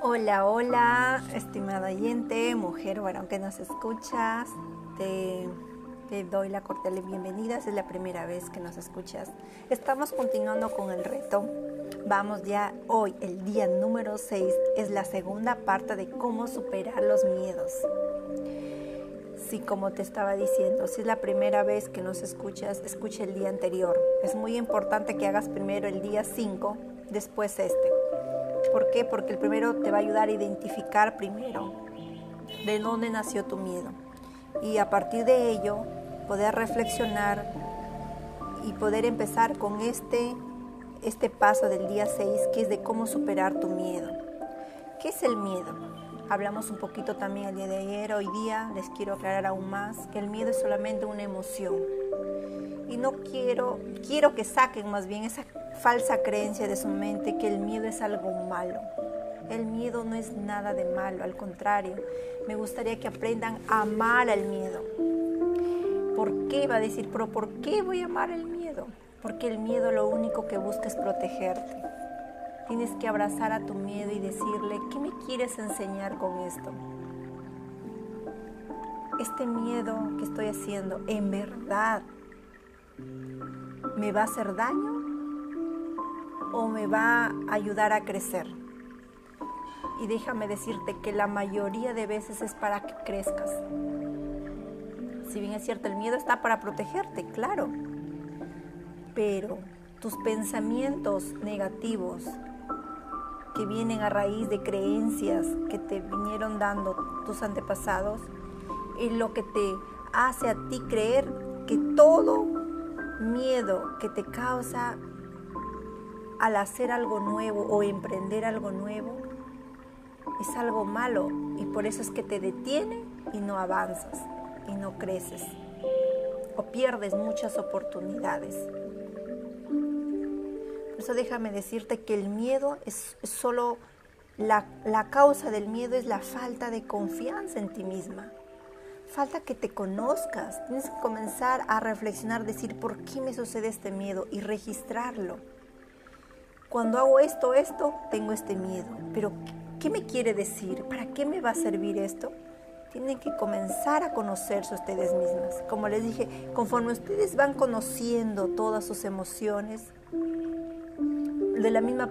Hola, hola, estimada oyente, mujer varón que nos escuchas. Te, te, doy la cordial bienvenida, si es la primera vez que nos escuchas. Estamos continuando con el reto. Vamos ya hoy, el día número 6, es la segunda parte de cómo superar los miedos. Sí, como te estaba diciendo, si es la primera vez que nos escuchas, escucha el día anterior. Es muy importante que hagas primero el día 5, después este ¿Por qué? Porque el primero te va a ayudar a identificar primero de dónde nació tu miedo. Y a partir de ello, poder reflexionar y poder empezar con este, este paso del día 6, que es de cómo superar tu miedo. ¿Qué es el miedo? Hablamos un poquito también el día de ayer, hoy día les quiero aclarar aún más que el miedo es solamente una emoción. Y no quiero, quiero que saquen más bien esa falsa creencia de su mente que el miedo es algo malo. El miedo no es nada de malo, al contrario, me gustaría que aprendan a amar al miedo. ¿Por qué? Va a decir, pero ¿por qué voy a amar el miedo? Porque el miedo lo único que busca es protegerte. Tienes que abrazar a tu miedo y decirle, ¿qué me quieres enseñar con esto? Este miedo que estoy haciendo, ¿en verdad me va a hacer daño? o me va a ayudar a crecer. Y déjame decirte que la mayoría de veces es para que crezcas. Si bien es cierto, el miedo está para protegerte, claro. Pero tus pensamientos negativos que vienen a raíz de creencias que te vinieron dando tus antepasados, es lo que te hace a ti creer que todo miedo que te causa al hacer algo nuevo o emprender algo nuevo es algo malo y por eso es que te detiene y no avanzas y no creces o pierdes muchas oportunidades. Por eso déjame decirte que el miedo es, solo la, la causa del miedo es la falta de confianza en ti misma. Falta que te conozcas. Tienes que comenzar a reflexionar, decir por qué me sucede este miedo y registrarlo cuando hago esto, esto, tengo este miedo. Pero, ¿qué me quiere decir? ¿Para qué me va a servir esto? Tienen que comenzar a conocerse ustedes mismas. Como les dije, conforme ustedes van conociendo todas sus emociones, de la misma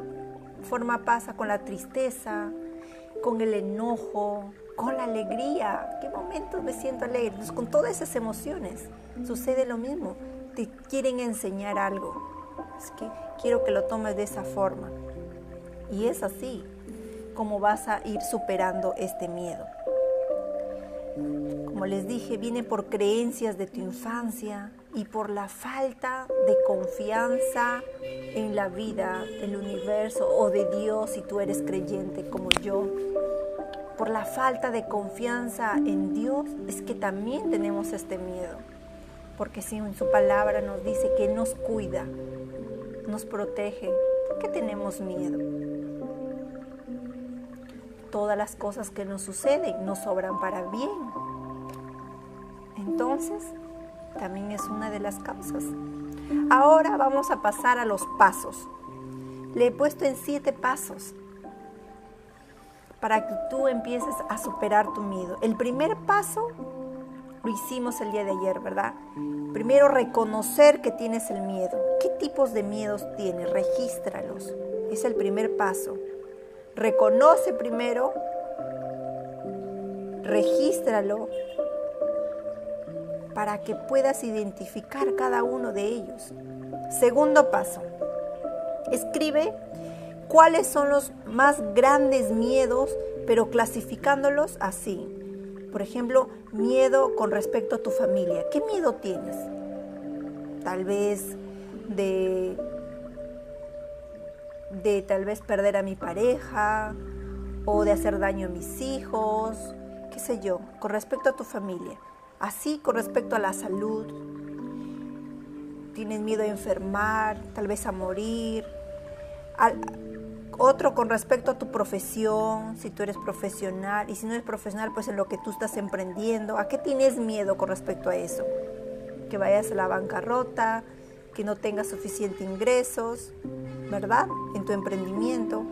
forma pasa con la tristeza, con el enojo, con la alegría. ¿Qué momentos me siento alegre? Con todas esas emociones sucede lo mismo. Te quieren enseñar algo es que quiero que lo tomes de esa forma. Y es así como vas a ir superando este miedo. Como les dije, viene por creencias de tu infancia y por la falta de confianza en la vida, del universo o de Dios si tú eres creyente como yo. Por la falta de confianza en Dios es que también tenemos este miedo. Porque si en su palabra nos dice que nos cuida, nos protege. ¿Por qué tenemos miedo? Todas las cosas que nos suceden nos sobran para bien. Entonces, también es una de las causas. Ahora vamos a pasar a los pasos. Le he puesto en siete pasos para que tú empieces a superar tu miedo. El primer paso lo hicimos el día de ayer, ¿verdad? Primero reconocer que tienes el miedo. ¿Qué tipos de miedos tienes? Regístralos. Es el primer paso. Reconoce primero, regístralo para que puedas identificar cada uno de ellos. Segundo paso, escribe cuáles son los más grandes miedos, pero clasificándolos así. Por ejemplo, miedo con respecto a tu familia. ¿Qué miedo tienes? Tal vez de, de tal vez perder a mi pareja o de hacer daño a mis hijos, qué sé yo, con respecto a tu familia. Así con respecto a la salud. Tienes miedo a enfermar, tal vez a morir. Otro con respecto a tu profesión, si tú eres profesional y si no eres profesional, pues en lo que tú estás emprendiendo. ¿A qué tienes miedo con respecto a eso? Que vayas a la bancarrota, que no tengas suficientes ingresos, ¿verdad? En tu emprendimiento.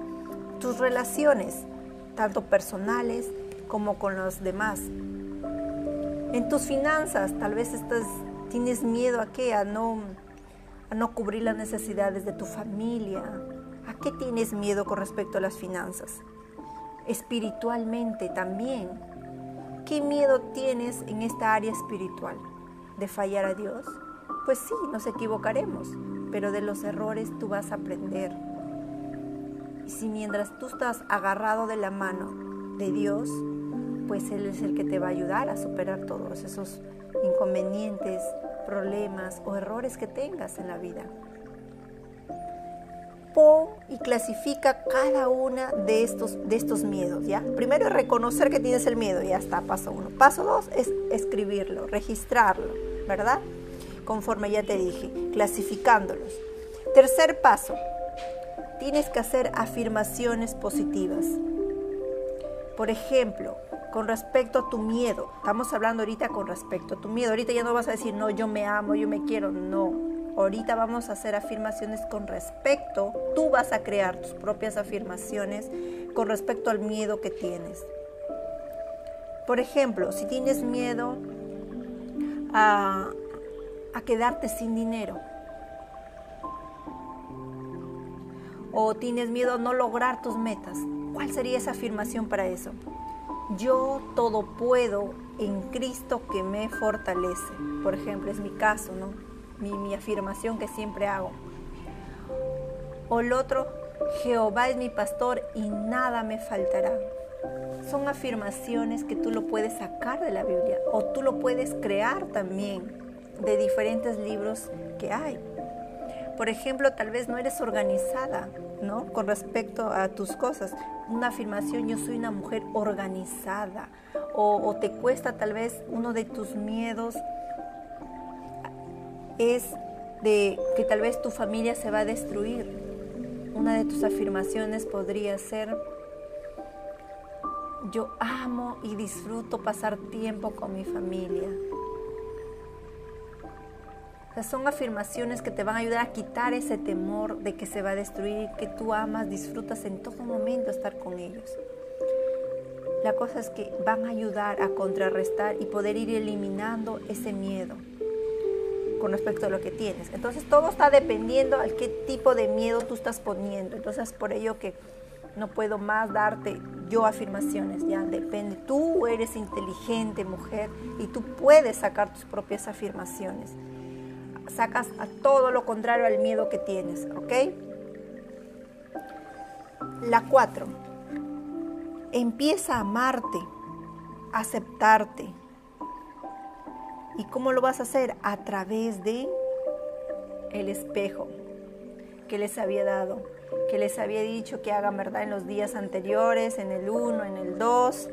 Tus relaciones. tanto personales como con los demás. En tus finanzas, tal vez estás, tienes miedo a qué, a no, a no cubrir las necesidades de tu familia. ¿A qué tienes miedo con respecto a las finanzas? Espiritualmente también. ¿Qué miedo tienes en esta área espiritual? ¿De fallar a Dios? Pues sí, nos equivocaremos, pero de los errores tú vas a aprender. Y si mientras tú estás agarrado de la mano de Dios, pues Él es el que te va a ayudar a superar todos esos inconvenientes, problemas o errores que tengas en la vida. Y clasifica cada una de estos, de estos miedos, ¿ya? Primero es reconocer que tienes el miedo, ya está, paso uno. Paso dos es escribirlo, registrarlo, ¿verdad? Conforme ya te dije, clasificándolos. Tercer paso, tienes que hacer afirmaciones positivas. Por ejemplo, con respecto a tu miedo. Estamos hablando ahorita con respecto a tu miedo. Ahorita ya no vas a decir, no, yo me amo, yo me quiero. No. Ahorita vamos a hacer afirmaciones con respecto. Tú vas a crear tus propias afirmaciones con respecto al miedo que tienes. Por ejemplo, si tienes miedo a, quedarte sin dinero. O tienes miedo a no lograr tus metas. ¿Cuál sería esa afirmación para eso? yo todo puedo en Cristo que me fortalece. Por ejemplo, es mi caso, ¿no? Mi, afirmación que siempre hago. O el otro, Jehová es mi pastor y nada me faltará. Son afirmaciones que tú lo puedes sacar de la Biblia o tú lo puedes crear también de diferentes libros que hay. Por ejemplo, tal vez no eres organizada, ¿no? Con respecto a tus cosas. Una afirmación, yo soy una mujer organizada. O, te cuesta tal vez uno de tus miedos es de que tal vez tu familia se va a destruir. Una de tus afirmaciones podría ser, yo amo y disfruto pasar tiempo con mi familia son afirmaciones que te van a ayudar a quitar ese temor de que se va a destruir, que tú amas, disfrutas en todo momento estar con ellos. La cosa es que van a ayudar a contrarrestar y poder ir eliminando ese miedo con respecto a lo que tienes. Entonces todo está dependiendo al qué tipo de miedo tú estás poniendo. Entonces por ello que no puedo más darte yo afirmaciones, ya depende. Tú eres inteligente mujer y tú puedes sacar tus propias afirmaciones sacas a todo lo contrario al miedo que tienes, ¿ok? La cuatro, empieza a amarte, aceptarte. ¿Y cómo lo vas a hacer? A través de el espejo que les había dado, que les había dicho que hagan verdad en los días anteriores, en el 1, en el 2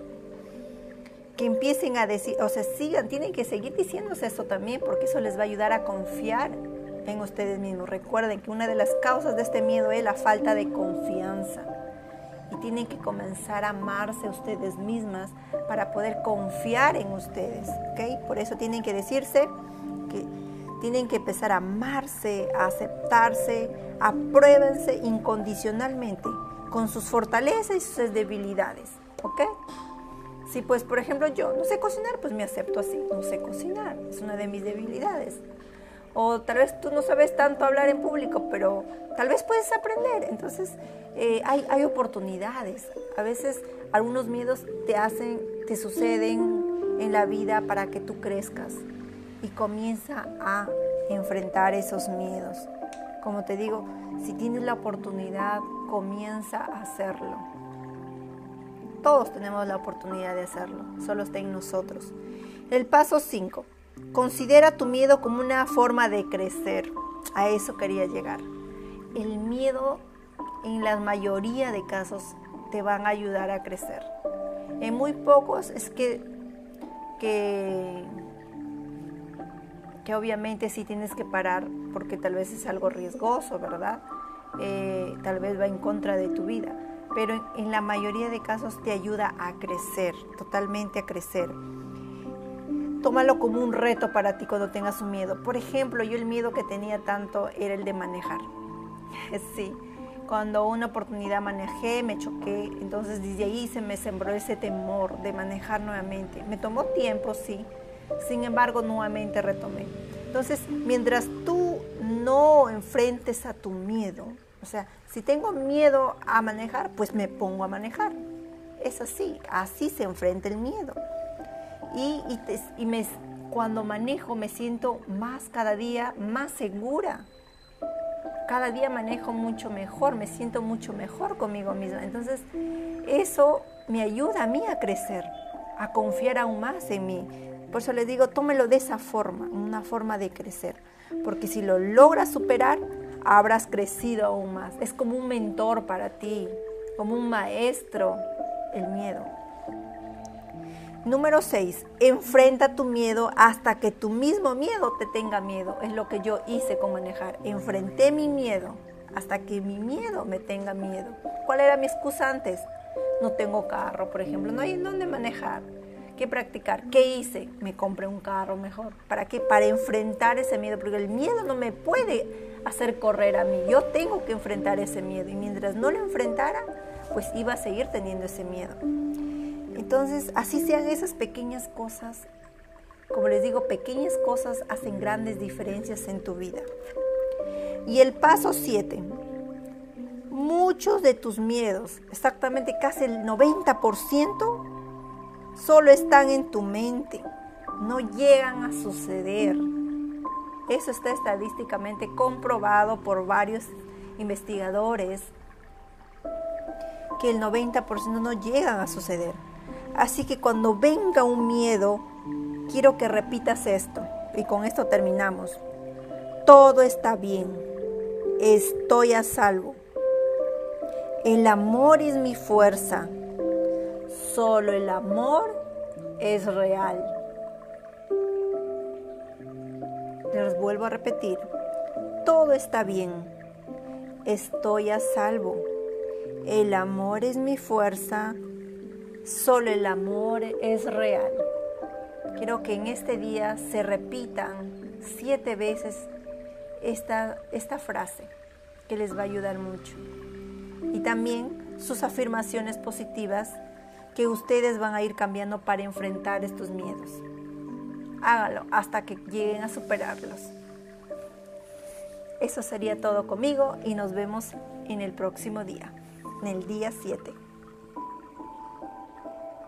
que empiecen a decir, o sea, sigan, tienen que seguir diciéndose eso también, porque eso les va a ayudar a confiar en ustedes mismos. Recuerden que una de las causas de este miedo es la falta de confianza. Y tienen que comenzar a amarse ustedes mismas para poder confiar en ustedes, ¿ok? Por eso tienen que decirse que tienen que empezar a amarse, a aceptarse, apruébense incondicionalmente con sus fortalezas y sus debilidades, ¿ok? Si pues, por ejemplo, yo no sé cocinar, pues me acepto así. No sé cocinar, es una de mis debilidades. O tal vez tú no sabes tanto hablar en público, pero tal vez puedes aprender. Entonces, eh, hay, hay oportunidades. A veces algunos miedos te hacen, te suceden en la vida para que tú crezcas y comienza a enfrentar esos miedos. Como te digo, si tienes la oportunidad, comienza a hacerlo. Todos tenemos la oportunidad de hacerlo, solo está en nosotros. El paso 5. Considera tu miedo como una forma de crecer. A eso quería llegar. El miedo en la mayoría de casos te van a ayudar a crecer. En muy pocos es que, que, que obviamente sí tienes que parar porque tal vez es algo riesgoso, ¿verdad? Eh, tal vez va en contra de tu vida pero en la mayoría de casos te ayuda a crecer, totalmente a crecer. Tómalo como un reto para ti cuando tengas un miedo. Por ejemplo, yo el miedo que tenía tanto era el de manejar. Sí, Cuando una oportunidad manejé, me choqué, entonces desde ahí se me sembró ese temor de manejar nuevamente. Me tomó tiempo, sí, sin embargo nuevamente retomé. Entonces, mientras tú no enfrentes a tu miedo, o sea, si tengo miedo a manejar, pues me pongo a manejar. Es así, así se enfrenta el miedo. Y, y, cuando manejo me siento más cada día más segura. Cada día manejo mucho mejor, me siento mucho mejor conmigo misma. Entonces, eso me ayuda a mí a crecer, a confiar aún más en mí. Por eso les digo, tómelo de esa forma, una forma de crecer. Porque si lo logras superar, habrás crecido aún más. Es como un mentor para ti, como un maestro, el miedo. Número 6. Enfrenta tu miedo hasta que tu mismo miedo te tenga miedo. Es lo que yo hice con manejar. Enfrenté mi miedo hasta que mi miedo me tenga miedo. ¿Cuál era mi excusa antes? No tengo carro, por ejemplo. No hay en dónde manejar. ¿Qué practicar? ¿Qué hice? Me compré un carro mejor. ¿Para qué? Para enfrentar ese miedo. Porque el miedo no me puede hacer correr a mí. Yo tengo que enfrentar ese miedo. Y mientras no lo enfrentara, pues iba a seguir teniendo ese miedo. Entonces, así sean esas pequeñas cosas, como les digo, pequeñas cosas hacen grandes diferencias en tu vida. Y el paso 7. Muchos de tus miedos, exactamente casi el 90%, solo están en tu mente, no llegan a suceder. Eso está estadísticamente comprobado por varios investigadores, que el 90% no llegan a suceder. Así que cuando venga un miedo, quiero que repitas esto. Y con esto terminamos. Todo está bien. Estoy a salvo. El amor es mi fuerza. Solo el amor es real. Les vuelvo a repetir. Todo está bien. Estoy a salvo. El amor es mi fuerza Solo el amor es real. Quiero que en este día se repitan siete veces esta, esta frase que les va a ayudar mucho. Y también sus afirmaciones positivas que ustedes van a ir cambiando para enfrentar estos miedos. Hágalo hasta que lleguen a superarlos. Eso sería todo conmigo y nos vemos en el próximo día, en el día 7.